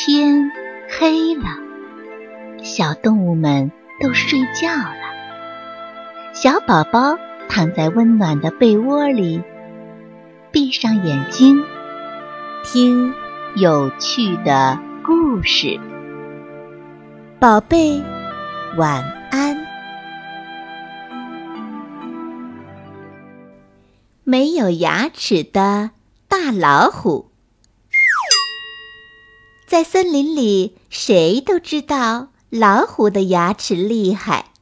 天黑了，小动物们都睡觉了。小宝宝躺在温暖的被窝里，闭上眼睛，听有趣的故事。宝贝，晚安。没有牙齿的大老虎。在森林里，谁都知道老虎的牙齿厉害。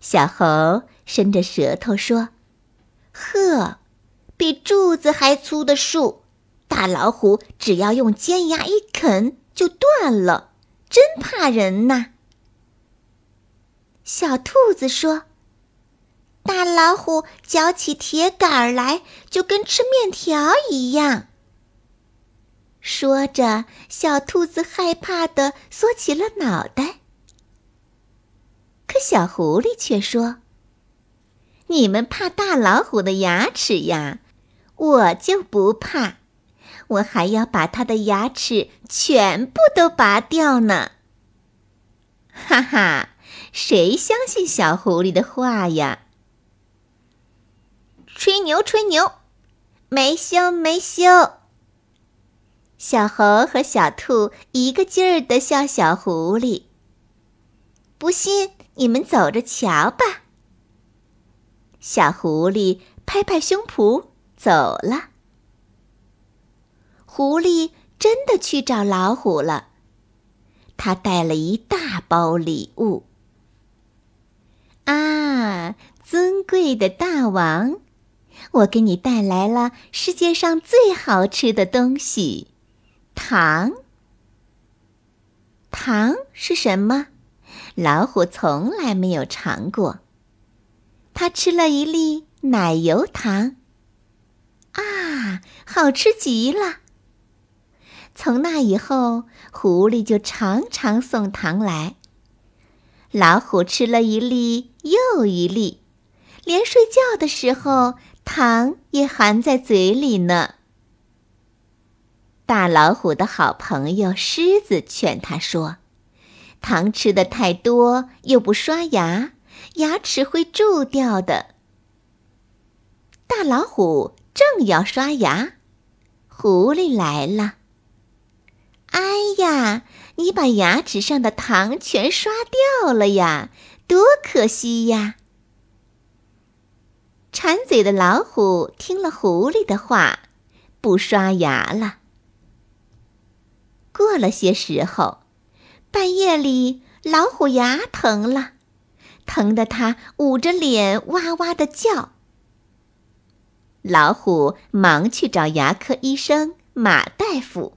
小猴伸着舌头说：“呵，比柱子还粗的树，大老虎只要用尖牙一啃就断了，真怕人呐。”小兔子说：“大老虎嚼起铁杆来，就跟吃面条一样。”说着，小兔子害怕的缩起了脑袋。可小狐狸却说：“你们怕大老虎的牙齿呀，我就不怕，我还要把它的牙齿全部都拔掉呢。”哈哈，谁相信小狐狸的话呀？吹牛，吹牛，没羞，没羞。小猴和小兔一个劲儿地笑小狐狸。不信，你们走着瞧吧。小狐狸拍拍胸脯走了。狐狸真的去找老虎了，他带了一大包礼物。啊，尊贵的大王，我给你带来了世界上最好吃的东西。糖，糖是什么？老虎从来没有尝过。他吃了一粒奶油糖，啊，好吃极了。从那以后，狐狸就常常送糖来。老虎吃了一粒又一粒，连睡觉的时候，糖也含在嘴里呢。大老虎的好朋友狮子劝他说：“糖吃的太多，又不刷牙，牙齿会蛀掉的。”大老虎正要刷牙，狐狸来了。“哎呀，你把牙齿上的糖全刷掉了呀，多可惜呀！”馋嘴的老虎听了狐狸的话，不刷牙了。过了些时候，半夜里老虎牙疼了，疼得它捂着脸哇哇的叫。老虎忙去找牙科医生马大夫：“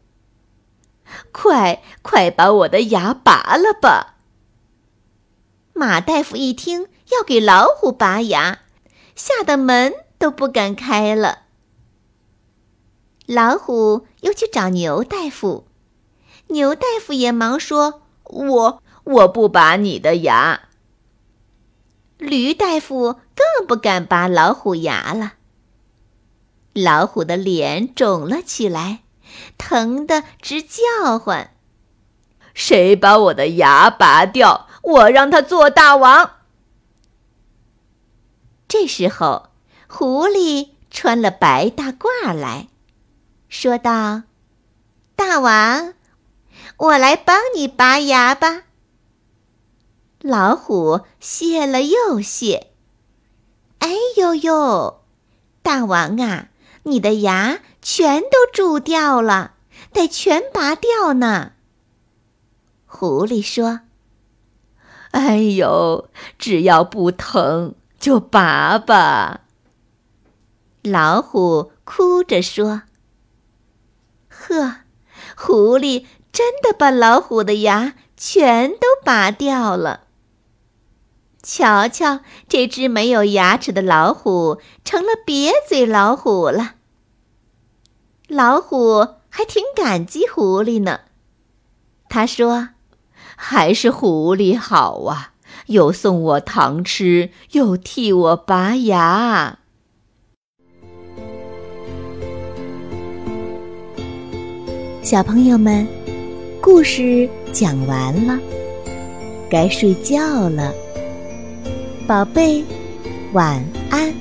快快把我的牙拔了吧！”马大夫一听要给老虎拔牙，吓得门都不敢开了。老虎又去找牛大夫。牛大夫也忙说：“我我不拔你的牙。”驴大夫更不敢拔老虎牙了。老虎的脸肿了起来，疼得直叫唤：“谁把我的牙拔掉，我让他做大王！”这时候，狐狸穿了白大褂来说道：“大王。”我来帮你拔牙吧。老虎谢了又谢。哎呦呦，大王啊，你的牙全都蛀掉了，得全拔掉呢。狐狸说：“哎呦，只要不疼就拔吧。”老虎哭着说：“呵，狐狸。”真的把老虎的牙全都拔掉了。瞧瞧，这只没有牙齿的老虎成了瘪嘴老虎了。老虎还挺感激狐狸呢。他说：“还是狐狸好啊，又送我糖吃，又替我拔牙。”小朋友们。故事讲完了，该睡觉了，宝贝，晚安。